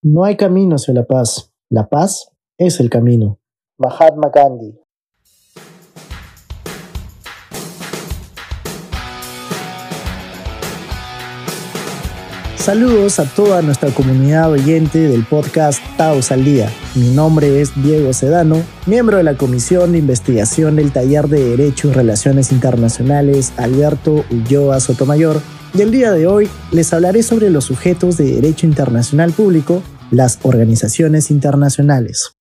No hay camino hacia la paz. La paz es el camino. Mahatma Gandhi. Saludos a toda nuestra comunidad oyente del podcast Taos al Día. Mi nombre es Diego Sedano, miembro de la Comisión de Investigación del Taller de Derecho y Relaciones Internacionales Alberto Ulloa Sotomayor, y el día de hoy les hablaré sobre los sujetos de derecho internacional público, las organizaciones internacionales.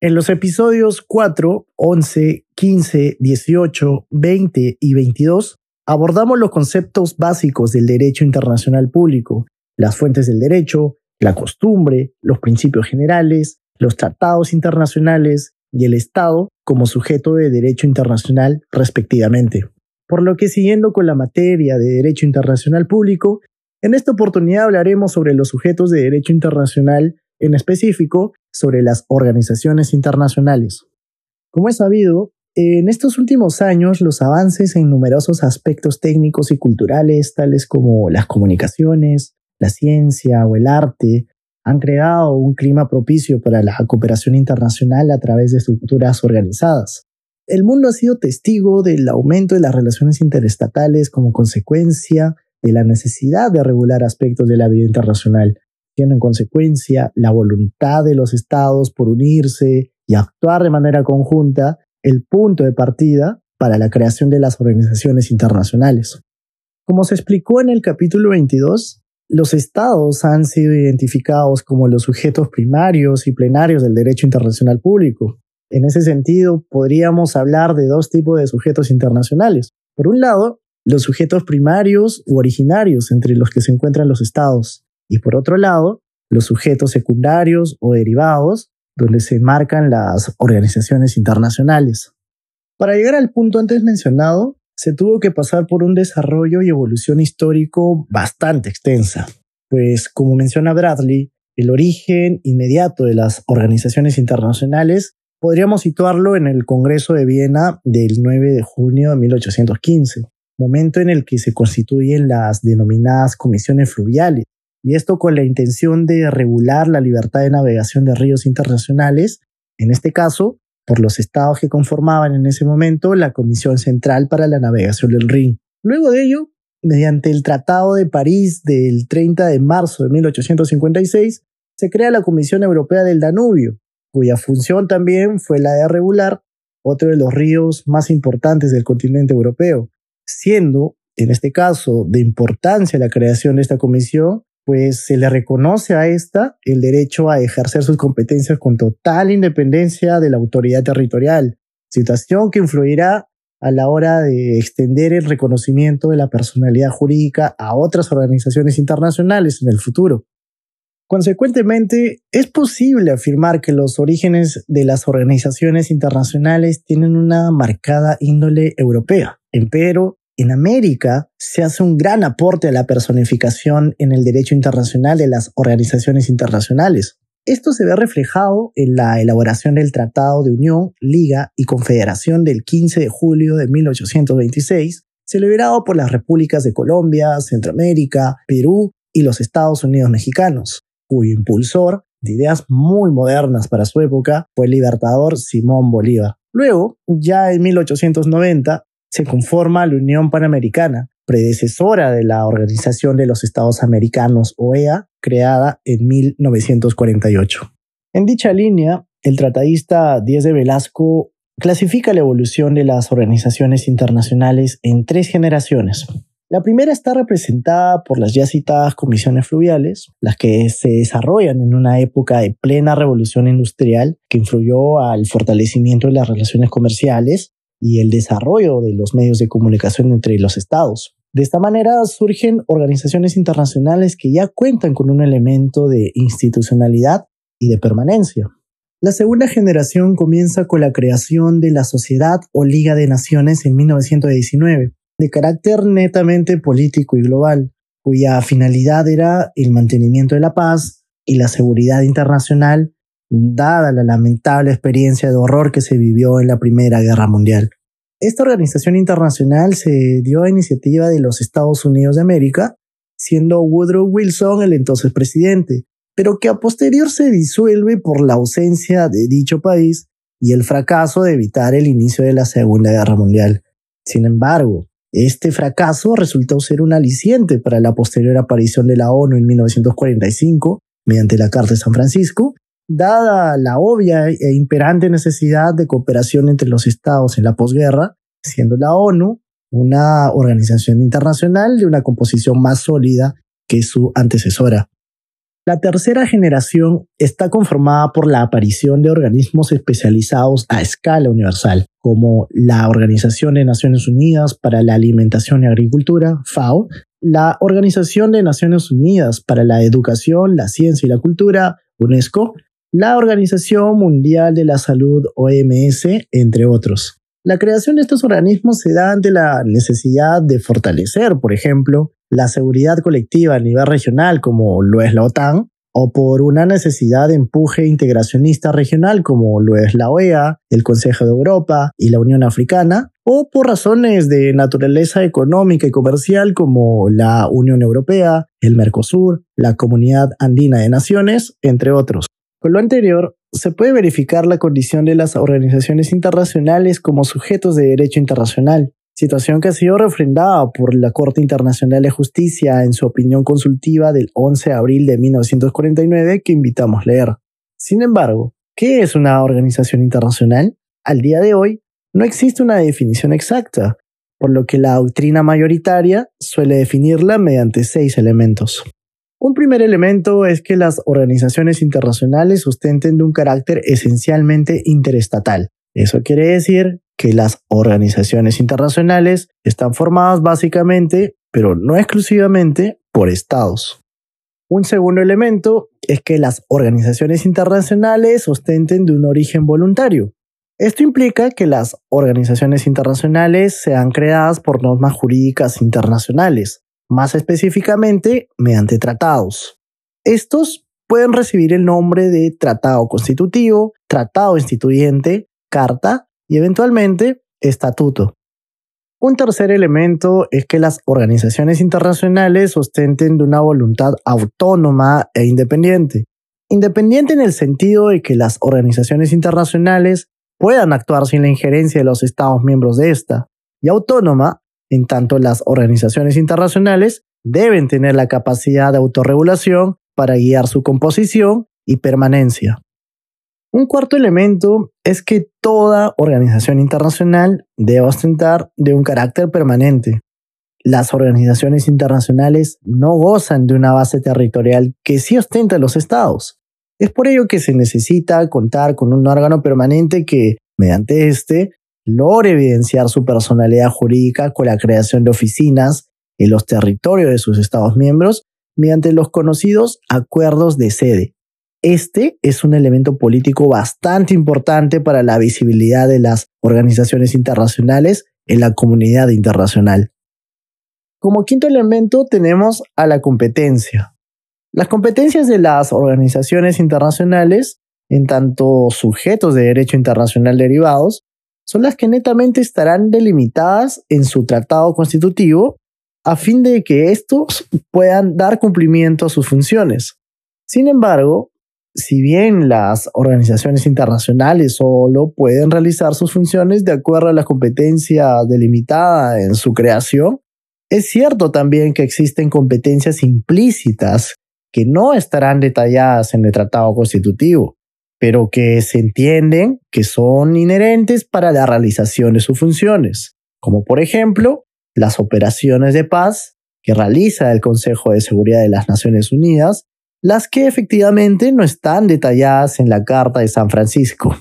En los episodios 4, 11, 15, 18, 20 y 22 abordamos los conceptos básicos del derecho internacional público las fuentes del derecho, la costumbre, los principios generales, los tratados internacionales y el Estado como sujeto de derecho internacional respectivamente. Por lo que siguiendo con la materia de derecho internacional público, en esta oportunidad hablaremos sobre los sujetos de derecho internacional, en específico sobre las organizaciones internacionales. Como es sabido, en estos últimos años los avances en numerosos aspectos técnicos y culturales, tales como las comunicaciones, la ciencia o el arte han creado un clima propicio para la cooperación internacional a través de estructuras organizadas. El mundo ha sido testigo del aumento de las relaciones interestatales como consecuencia de la necesidad de regular aspectos de la vida internacional, siendo en consecuencia la voluntad de los estados por unirse y actuar de manera conjunta el punto de partida para la creación de las organizaciones internacionales. Como se explicó en el capítulo 22, los estados han sido identificados como los sujetos primarios y plenarios del derecho internacional público. En ese sentido, podríamos hablar de dos tipos de sujetos internacionales. Por un lado, los sujetos primarios u originarios entre los que se encuentran los estados. Y por otro lado, los sujetos secundarios o derivados, donde se enmarcan las organizaciones internacionales. Para llegar al punto antes mencionado, se tuvo que pasar por un desarrollo y evolución histórico bastante extensa, pues como menciona Bradley, el origen inmediato de las organizaciones internacionales podríamos situarlo en el Congreso de Viena del 9 de junio de 1815, momento en el que se constituyen las denominadas comisiones fluviales, y esto con la intención de regular la libertad de navegación de ríos internacionales, en este caso, por los estados que conformaban en ese momento la Comisión Central para la Navegación del Rin. Luego de ello, mediante el Tratado de París del 30 de marzo de 1856, se crea la Comisión Europea del Danubio, cuya función también fue la de regular otro de los ríos más importantes del continente europeo, siendo, en este caso, de importancia la creación de esta comisión pues se le reconoce a esta el derecho a ejercer sus competencias con total independencia de la autoridad territorial, situación que influirá a la hora de extender el reconocimiento de la personalidad jurídica a otras organizaciones internacionales en el futuro. Consecuentemente, es posible afirmar que los orígenes de las organizaciones internacionales tienen una marcada índole europea. Empero, en América se hace un gran aporte a la personificación en el derecho internacional de las organizaciones internacionales. Esto se ve reflejado en la elaboración del Tratado de Unión, Liga y Confederación del 15 de julio de 1826, celebrado por las repúblicas de Colombia, Centroamérica, Perú y los Estados Unidos mexicanos, cuyo impulsor, de ideas muy modernas para su época, fue el libertador Simón Bolívar. Luego, ya en 1890, se conforma la Unión Panamericana, predecesora de la Organización de los Estados Americanos, OEA, creada en 1948. En dicha línea, el tratadista Díaz de Velasco clasifica la evolución de las organizaciones internacionales en tres generaciones. La primera está representada por las ya citadas comisiones fluviales, las que se desarrollan en una época de plena revolución industrial que influyó al fortalecimiento de las relaciones comerciales y el desarrollo de los medios de comunicación entre los estados. De esta manera surgen organizaciones internacionales que ya cuentan con un elemento de institucionalidad y de permanencia. La segunda generación comienza con la creación de la Sociedad o Liga de Naciones en 1919, de carácter netamente político y global, cuya finalidad era el mantenimiento de la paz y la seguridad internacional dada la lamentable experiencia de horror que se vivió en la Primera Guerra Mundial. Esta organización internacional se dio a iniciativa de los Estados Unidos de América, siendo Woodrow Wilson el entonces presidente, pero que a posterior se disuelve por la ausencia de dicho país y el fracaso de evitar el inicio de la Segunda Guerra Mundial. Sin embargo, este fracaso resultó ser un aliciente para la posterior aparición de la ONU en 1945 mediante la Carta de San Francisco, dada la obvia e imperante necesidad de cooperación entre los estados en la posguerra, siendo la ONU una organización internacional de una composición más sólida que su antecesora. La tercera generación está conformada por la aparición de organismos especializados a escala universal, como la Organización de Naciones Unidas para la Alimentación y Agricultura, FAO, la Organización de Naciones Unidas para la Educación, la Ciencia y la Cultura, UNESCO, la Organización Mundial de la Salud, OMS, entre otros. La creación de estos organismos se da ante la necesidad de fortalecer, por ejemplo, la seguridad colectiva a nivel regional, como lo es la OTAN, o por una necesidad de empuje integracionista regional, como lo es la OEA, el Consejo de Europa y la Unión Africana, o por razones de naturaleza económica y comercial, como la Unión Europea, el Mercosur, la Comunidad Andina de Naciones, entre otros. Con lo anterior, se puede verificar la condición de las organizaciones internacionales como sujetos de derecho internacional, situación que ha sido refrendada por la Corte Internacional de Justicia en su opinión consultiva del 11 de abril de 1949 que invitamos a leer. Sin embargo, ¿qué es una organización internacional? Al día de hoy, no existe una definición exacta, por lo que la doctrina mayoritaria suele definirla mediante seis elementos. Un primer elemento es que las organizaciones internacionales sustenten de un carácter esencialmente interestatal. Eso quiere decir que las organizaciones internacionales están formadas básicamente, pero no exclusivamente, por estados. Un segundo elemento es que las organizaciones internacionales ostenten de un origen voluntario. Esto implica que las organizaciones internacionales sean creadas por normas jurídicas internacionales, más específicamente mediante tratados. Estos pueden recibir el nombre de tratado constitutivo, tratado instituyente, carta y eventualmente estatuto. Un tercer elemento es que las organizaciones internacionales ostenten de una voluntad autónoma e independiente. Independiente en el sentido de que las organizaciones internacionales puedan actuar sin la injerencia de los Estados miembros de esta, y autónoma en tanto las organizaciones internacionales deben tener la capacidad de autorregulación para guiar su composición y permanencia. Un cuarto elemento es que toda organización internacional debe ostentar de un carácter permanente. Las organizaciones internacionales no gozan de una base territorial que sí ostenta los estados. Es por ello que se necesita contar con un órgano permanente que, mediante este, logre evidenciar su personalidad jurídica con la creación de oficinas en los territorios de sus estados miembros mediante los conocidos acuerdos de sede. Este es un elemento político bastante importante para la visibilidad de las organizaciones internacionales en la comunidad internacional. Como quinto elemento tenemos a la competencia. Las competencias de las organizaciones internacionales, en tanto sujetos de derecho internacional derivados, son las que netamente estarán delimitadas en su tratado constitutivo a fin de que estos puedan dar cumplimiento a sus funciones. Sin embargo, si bien las organizaciones internacionales solo pueden realizar sus funciones de acuerdo a la competencia delimitada en su creación, es cierto también que existen competencias implícitas que no estarán detalladas en el tratado constitutivo, pero que se entienden que son inherentes para la realización de sus funciones, como por ejemplo las operaciones de paz que realiza el Consejo de Seguridad de las Naciones Unidas las que efectivamente no están detalladas en la Carta de San Francisco.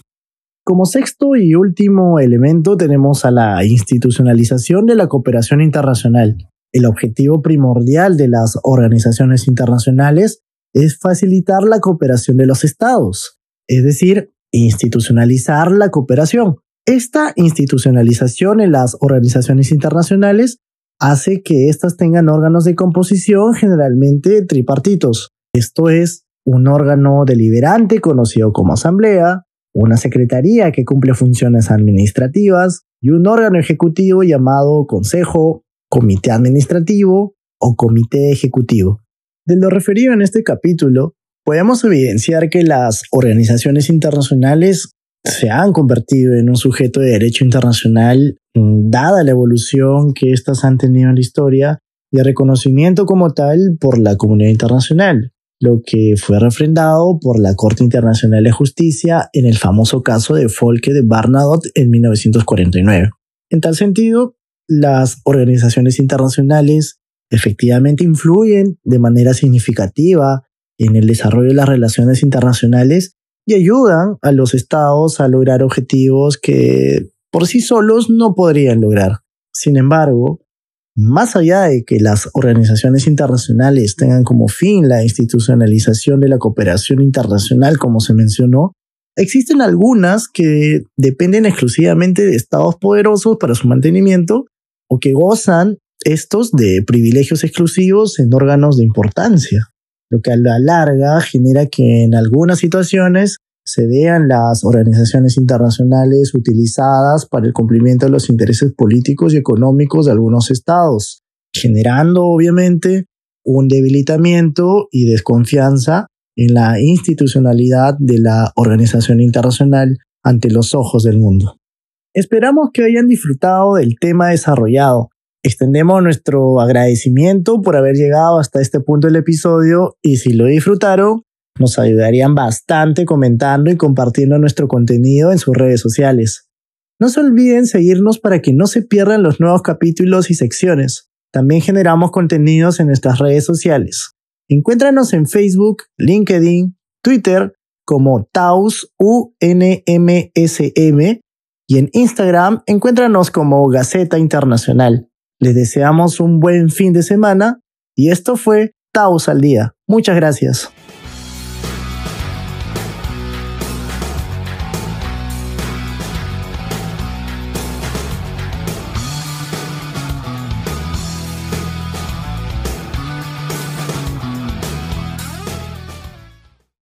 Como sexto y último elemento tenemos a la institucionalización de la cooperación internacional. El objetivo primordial de las organizaciones internacionales es facilitar la cooperación de los estados, es decir, institucionalizar la cooperación. Esta institucionalización en las organizaciones internacionales hace que éstas tengan órganos de composición generalmente tripartitos, esto es un órgano deliberante conocido como asamblea, una secretaría que cumple funciones administrativas y un órgano ejecutivo llamado consejo, comité administrativo o comité ejecutivo. De lo referido en este capítulo, podemos evidenciar que las organizaciones internacionales se han convertido en un sujeto de derecho internacional dada la evolución que éstas han tenido en la historia y el reconocimiento como tal por la comunidad internacional, lo que fue refrendado por la Corte Internacional de Justicia en el famoso caso de Folke de Barnadot en 1949. En tal sentido, las organizaciones internacionales efectivamente influyen de manera significativa en el desarrollo de las relaciones internacionales y ayudan a los estados a lograr objetivos que por sí solos no podrían lograr. Sin embargo, más allá de que las organizaciones internacionales tengan como fin la institucionalización de la cooperación internacional, como se mencionó, existen algunas que dependen exclusivamente de estados poderosos para su mantenimiento o que gozan estos de privilegios exclusivos en órganos de importancia, lo que a la larga genera que en algunas situaciones se vean las organizaciones internacionales utilizadas para el cumplimiento de los intereses políticos y económicos de algunos estados, generando obviamente un debilitamiento y desconfianza en la institucionalidad de la organización internacional ante los ojos del mundo. Esperamos que hayan disfrutado del tema desarrollado. Extendemos nuestro agradecimiento por haber llegado hasta este punto del episodio y si lo disfrutaron, nos ayudarían bastante comentando y compartiendo nuestro contenido en sus redes sociales. No se olviden seguirnos para que no se pierdan los nuevos capítulos y secciones. También generamos contenidos en nuestras redes sociales. Encuéntranos en Facebook, LinkedIn, Twitter como Taus UNMSM y en Instagram encuéntranos como Gaceta Internacional. Les deseamos un buen fin de semana y esto fue Taus al día. Muchas gracias.